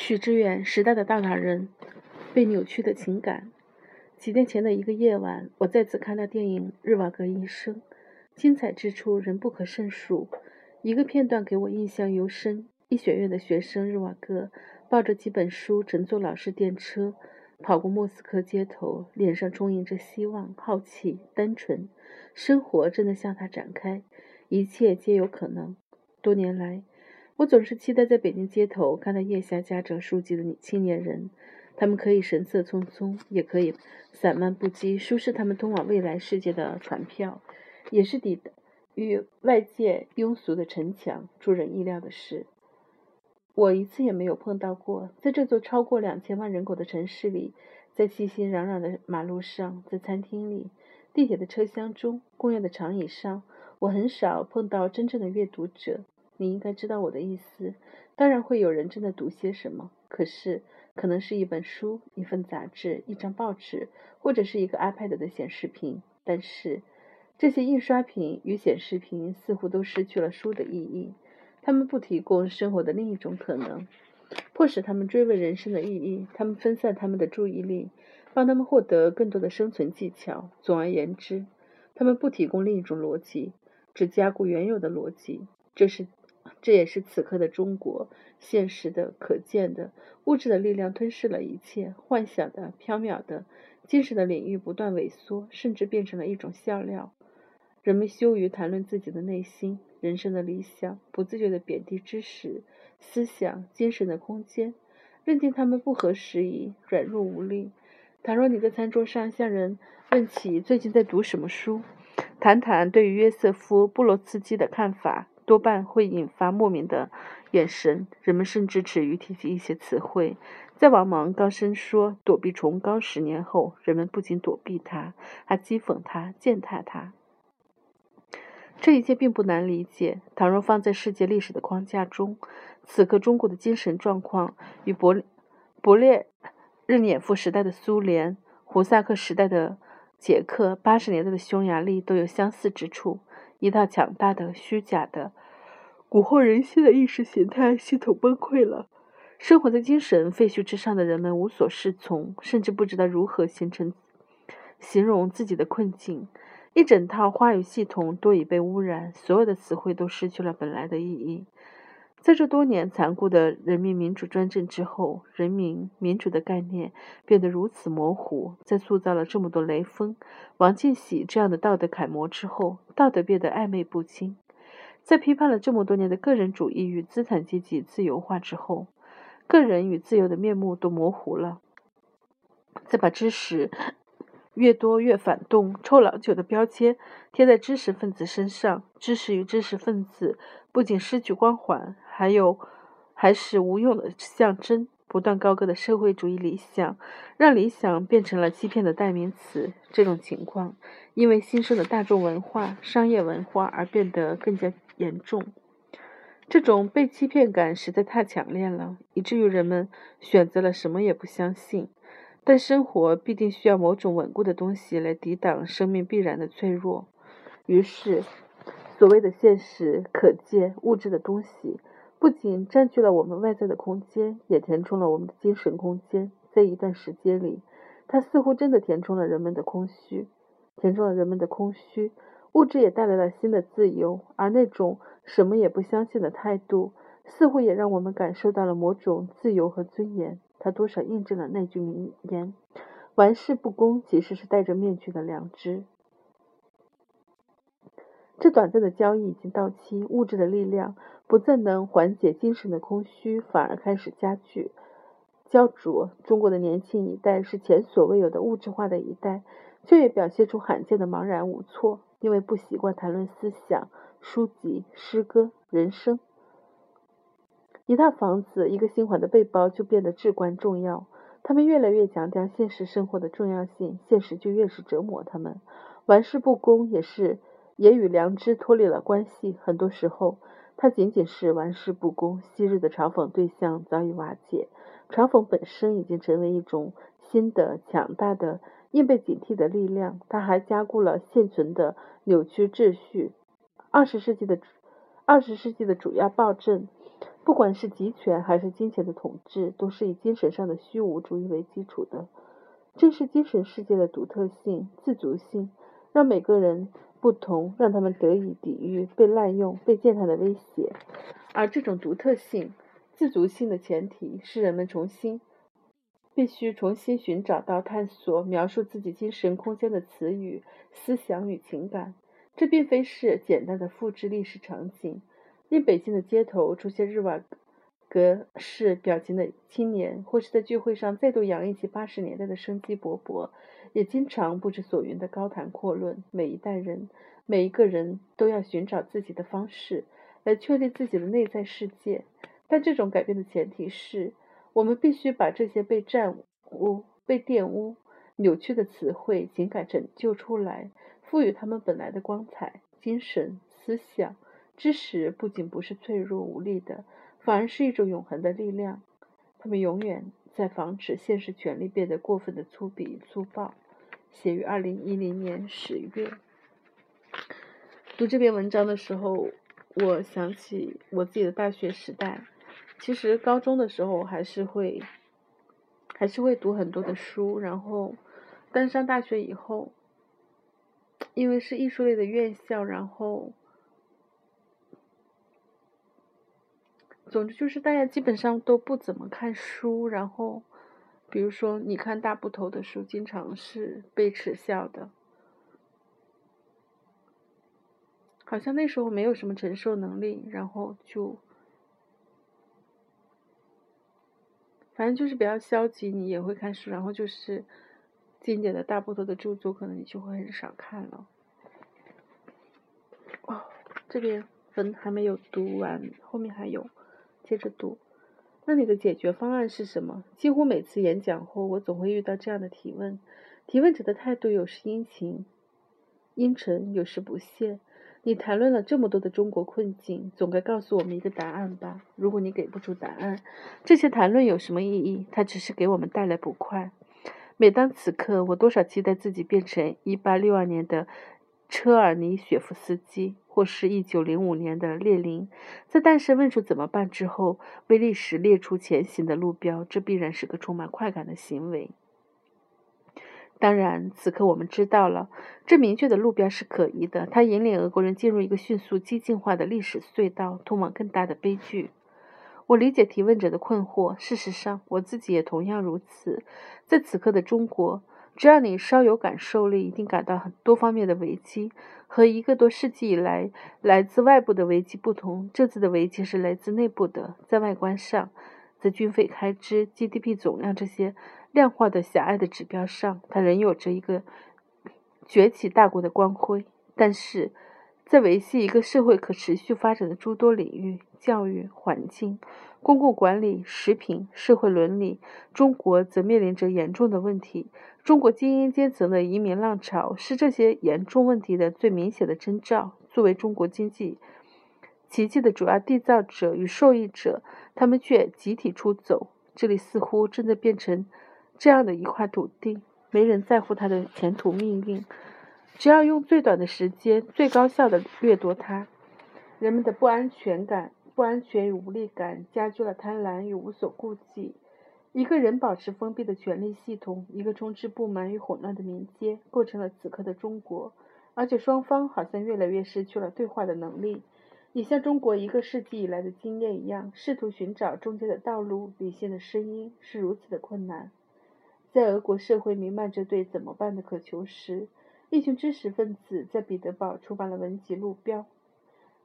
许知远，时代的大男人，被扭曲的情感。几天前的一个夜晚，我再次看到电影《日瓦戈医生》，精彩之处仍不可胜数。一个片段给我印象尤深：医学院的学生日瓦戈抱着几本书，乘坐老式电车跑过莫斯科街头，脸上充盈着希望、好奇、单纯。生活正在向他展开，一切皆有可能。多年来。我总是期待在北京街头看到腋下夹着书籍的女青年人，他们可以神色匆匆，也可以散漫不羁，书是他们通往未来世界的船票，也是抵与外界庸俗的城墙。出人意料的是，我一次也没有碰到过，在这座超过两千万人口的城市里，在熙熙攘攘的马路上，在餐厅里，地铁的车厢中，公园的长椅上，我很少碰到真正的阅读者。你应该知道我的意思。当然会有人正在读些什么，可是可能是一本书、一份杂志、一张报纸，或者是一个 iPad 的显示屏。但是这些印刷品与显示屏似乎都失去了书的意义。它们不提供生活的另一种可能，迫使他们追问人生的意义。他们分散他们的注意力，帮他们获得更多的生存技巧。总而言之，他们不提供另一种逻辑，只加固原有的逻辑。这是。这也是此刻的中国，现实的、可见的、物质的力量吞噬了一切，幻想的、缥缈的、精神的领域不断萎缩，甚至变成了一种笑料。人们羞于谈论自己的内心、人生的理想，不自觉地贬低知识、思想、精神的空间，认定他们不合时宜、软弱无力。倘若你在餐桌上向人问起最近在读什么书，谈谈对于约瑟夫·布罗茨基的看法。多半会引发莫名的眼神，人们甚至耻于提及一些词汇。在王蒙高声说“躲避崇高”十年后，人们不仅躲避他，还讥讽他、践踏他。这一切并不难理解。倘若放在世界历史的框架中，此刻中国的精神状况与勃勃列日涅夫时代的苏联、胡萨克时代的捷克、八十年代的匈牙利都有相似之处。一套强大的、虚假的、蛊惑人心的意识形态系统崩溃了。生活在精神废墟之上的人们无所适从，甚至不知道如何形成、形容自己的困境。一整套话语系统都已被污染，所有的词汇都失去了本来的意义。在这多年残酷的人民民主专政之后，人民民主的概念变得如此模糊。在塑造了这么多雷锋、王进喜这样的道德楷模之后，道德变得暧昧不清。在批判了这么多年的个人主义与资产阶级自由化之后，个人与自由的面目都模糊了。再把知识越多越反动、臭老九的标签贴在知识分子身上，知识与知识分子不仅失去光环。还有，还是无用的象征。不断高歌的社会主义理想，让理想变成了欺骗的代名词。这种情况，因为新生的大众文化、商业文化而变得更加严重。这种被欺骗感实在太强烈了，以至于人们选择了什么也不相信。但生活必定需要某种稳固的东西来抵挡生命必然的脆弱。于是，所谓的现实、可见、物质的东西。不仅占据了我们外在的空间，也填充了我们的精神空间。在一段时间里，它似乎真的填充了人们的空虚，填充了人们的空虚。物质也带来了新的自由，而那种什么也不相信的态度，似乎也让我们感受到了某种自由和尊严。他多少印证了那句名言：“玩世不恭，其实是戴着面具的良知。”这短暂的交易已经到期，物质的力量不再能缓解精神的空虚，反而开始加剧、焦灼。中国的年轻一代是前所未有的物质化的一代，却也表现出罕见的茫然无措，因为不习惯谈论思想、书籍、诗歌、人生。一套房子、一个新款的背包就变得至关重要。他们越来越强调现实生活的重要性，现实就越是折磨他们。玩世不恭也是。也与良知脱离了关系。很多时候，它仅仅是玩世不恭。昔日的嘲讽对象早已瓦解，嘲讽本身已经成为一种新的、强大的、应被警惕的力量。它还加固了现存的扭曲秩序。二十世纪的二十世纪的主要暴政不管是集权还是金钱的统治，都是以精神上的虚无主义为基础的。正是精神世界的独特性、自足性，让每个人不同，让他们得以抵御被滥用、被践踏的威胁。而这种独特性、自足性的前提是人们重新必须重新寻找到探索描述自己精神空间的词语、思想与情感。这并非是简单的复制历史场景。令北京的街头出现日瓦格式表情的青年，或是在聚会上再度洋溢起八十年代的生机勃勃，也经常不知所云的高谈阔论。每一代人，每一个人都要寻找自己的方式来确立自己的内在世界。但这种改变的前提是，我们必须把这些被占污、被玷污、扭曲的词汇、情感拯救出来，赋予他们本来的光彩。精神、思想。知识不仅不是脆弱无力的，反而是一种永恒的力量。他们永远在防止现实权力变得过分的粗鄙粗暴。写于二零一零年十月。读这篇文章的时候，我想起我自己的大学时代。其实高中的时候还是会，还是会读很多的书。然后，但上大学以后，因为是艺术类的院校，然后。总之就是大家基本上都不怎么看书，然后，比如说你看大部头的书，经常是被耻笑的，好像那时候没有什么承受能力，然后就，反正就是比较消极。你也会看书，然后就是经典的大部头的著作，可能你就会很少看了。哦，这边文还没有读完，后面还有。接着读，那你的解决方案是什么？几乎每次演讲后，我总会遇到这样的提问。提问者的态度有时殷勤、阴沉，有时不屑。你谈论了这么多的中国困境，总该告诉我们一个答案吧？如果你给不出答案，这些谈论有什么意义？它只是给我们带来不快。每当此刻，我多少期待自己变成1862年的车尔尼雪夫斯基。或是一九零五年的列宁，在诞生问出怎么办之后，为历史列出前行的路标，这必然是个充满快感的行为。当然，此刻我们知道了，这明确的路标是可疑的，它引领俄国人进入一个迅速激进化的历史隧道，通往更大的悲剧。我理解提问者的困惑，事实上，我自己也同样如此。在此刻的中国。只要你稍有感受力，一定感到很多方面的危机。和一个多世纪以来来自外部的危机不同，这次的危机是来自内部的。在外观上，在军费开支、GDP 总量这些量化的狭隘的指标上，它仍有着一个崛起大国的光辉。但是，在维系一个社会可持续发展的诸多领域——教育、环境、公共管理、食品、社会伦理，中国则面临着严重的问题。中国精英阶层的移民浪潮是这些严重问题的最明显的征兆。作为中国经济奇迹的主要缔造者与受益者，他们却集体出走。这里似乎正在变成这样的一块土地，没人在乎它的前途命运，只要用最短的时间、最高效的掠夺它。人们的不安全感、不安全与无力感加剧了贪婪与无所顾忌。一个人保持封闭的权力系统，一个充斥不满与混乱的民间，构成了此刻的中国。而且双方好像越来越失去了对话的能力。也像中国一个世纪以来的经验一样，试图寻找中间的道路，理性的声音是如此的困难。在俄国社会弥漫着对怎么办的渴求时，一群知识分子在彼得堡出版了文集《路标》。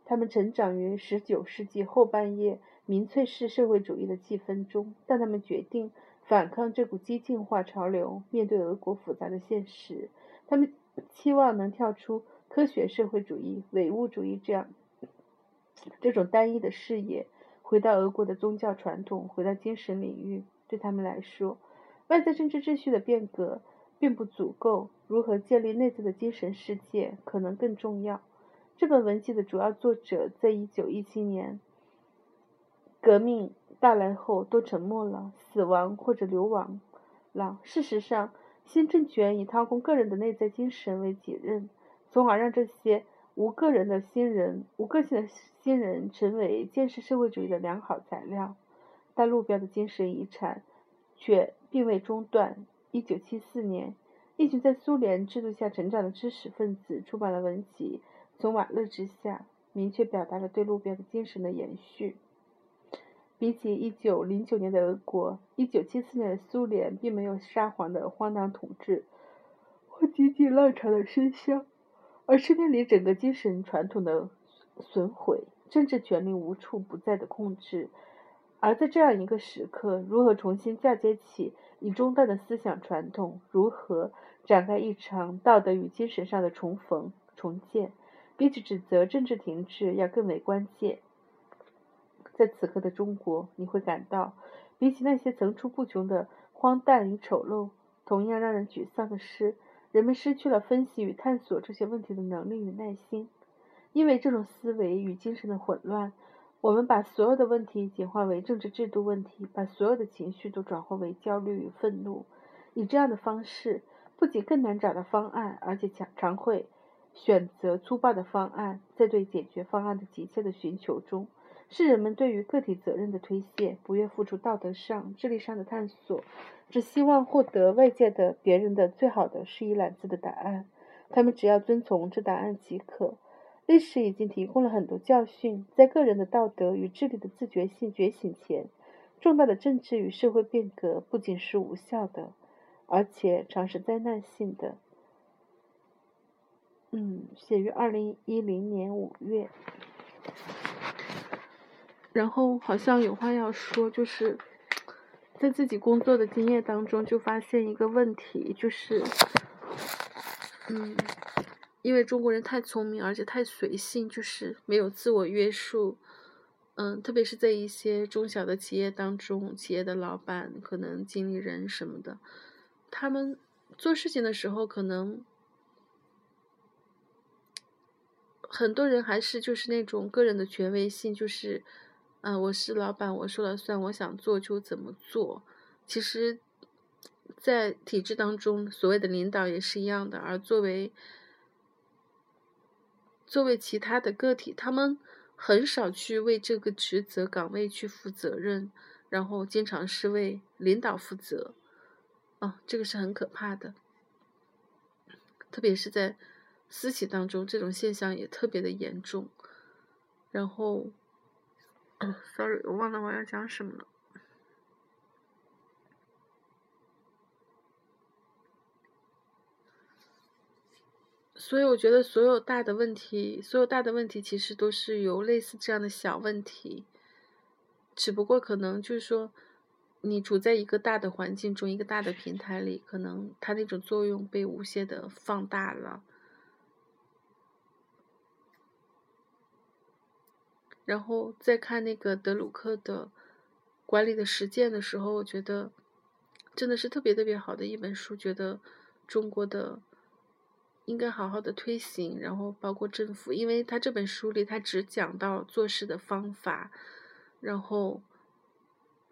他们成长于19世纪后半叶。民粹式社会主义的气氛中，但他们决定反抗这股激进化潮流。面对俄国复杂的现实，他们期望能跳出科学社会主义、唯物主义这样这种单一的视野，回到俄国的宗教传统，回到精神领域。对他们来说，外在政治秩序的变革并不足够，如何建立内在的精神世界可能更重要。这本文集的主要作者在一九一七年。革命到来后都沉默了，死亡或者流亡了。事实上，新政权以掏空个人的内在精神为己任，从而让这些无个人的新人，无个性的新人成为建设社会主义的良好材料。但路标的精神遗产却并未中断。一九七四年，一群在苏联制度下成长的知识分子出版了文集《从瓦勒之下》，明确表达了对路标的精神的延续。比起一九零九年的俄国，一九七四年的苏联并没有沙皇的荒唐统治或经济浪潮的喧嚣。而是面临整个精神传统的损毁，政治权力无处不在的控制。而在这样一个时刻，如何重新嫁接起已中断的思想传统？如何展开一场道德与精神上的重逢、重建？比起指责政治停滞要更为关键。在此刻的中国，你会感到，比起那些层出不穷的荒诞与丑陋，同样让人沮丧的是。人们失去了分析与探索这些问题的能力与耐心，因为这种思维与精神的混乱，我们把所有的问题简化为政治制度问题，把所有的情绪都转化为焦虑与愤怒。以这样的方式，不仅更难找到方案，而且常常会选择粗暴的方案。在对解决方案的急切的寻求中，是人们对于个体责任的推卸，不愿付出道德上、智力上的探索。只希望获得外界的、别人的最好的是一揽子的答案，他们只要遵从这答案即可。历史已经提供了很多教训，在个人的道德与智力的自觉性觉醒前，重大的政治与社会变革不仅是无效的，而且常是灾难性的。嗯，写于二零一零年五月。然后好像有话要说，就是。在自己工作的经验当中，就发现一个问题，就是，嗯，因为中国人太聪明，而且太随性，就是没有自我约束，嗯，特别是在一些中小的企业当中，企业的老板、可能经理人什么的，他们做事情的时候，可能很多人还是就是那种个人的权威性，就是。嗯，我是老板，我说了算，我想做就怎么做。其实，在体制当中，所谓的领导也是一样的。而作为作为其他的个体，他们很少去为这个职责岗位去负责任，然后经常是为领导负责。哦，这个是很可怕的。特别是在私企当中，这种现象也特别的严重。然后。，sorry，我忘了我要讲什么了。所以我觉得所有大的问题，所有大的问题其实都是由类似这样的小问题，只不过可能就是说，你处在一个大的环境中，一个大的平台里，可能它那种作用被无限的放大了。然后再看那个德鲁克的管理的实践的时候，我觉得真的是特别特别好的一本书。觉得中国的应该好好的推行，然后包括政府，因为他这本书里他只讲到做事的方法，然后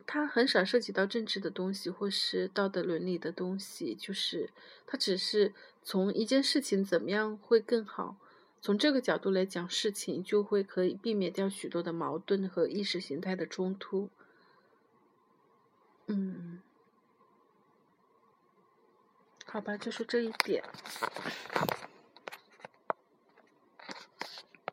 他很少涉及到政治的东西或是道德伦理的东西，就是他只是从一件事情怎么样会更好。从这个角度来讲事情，就会可以避免掉许多的矛盾和意识形态的冲突。嗯，好吧，就是这一点。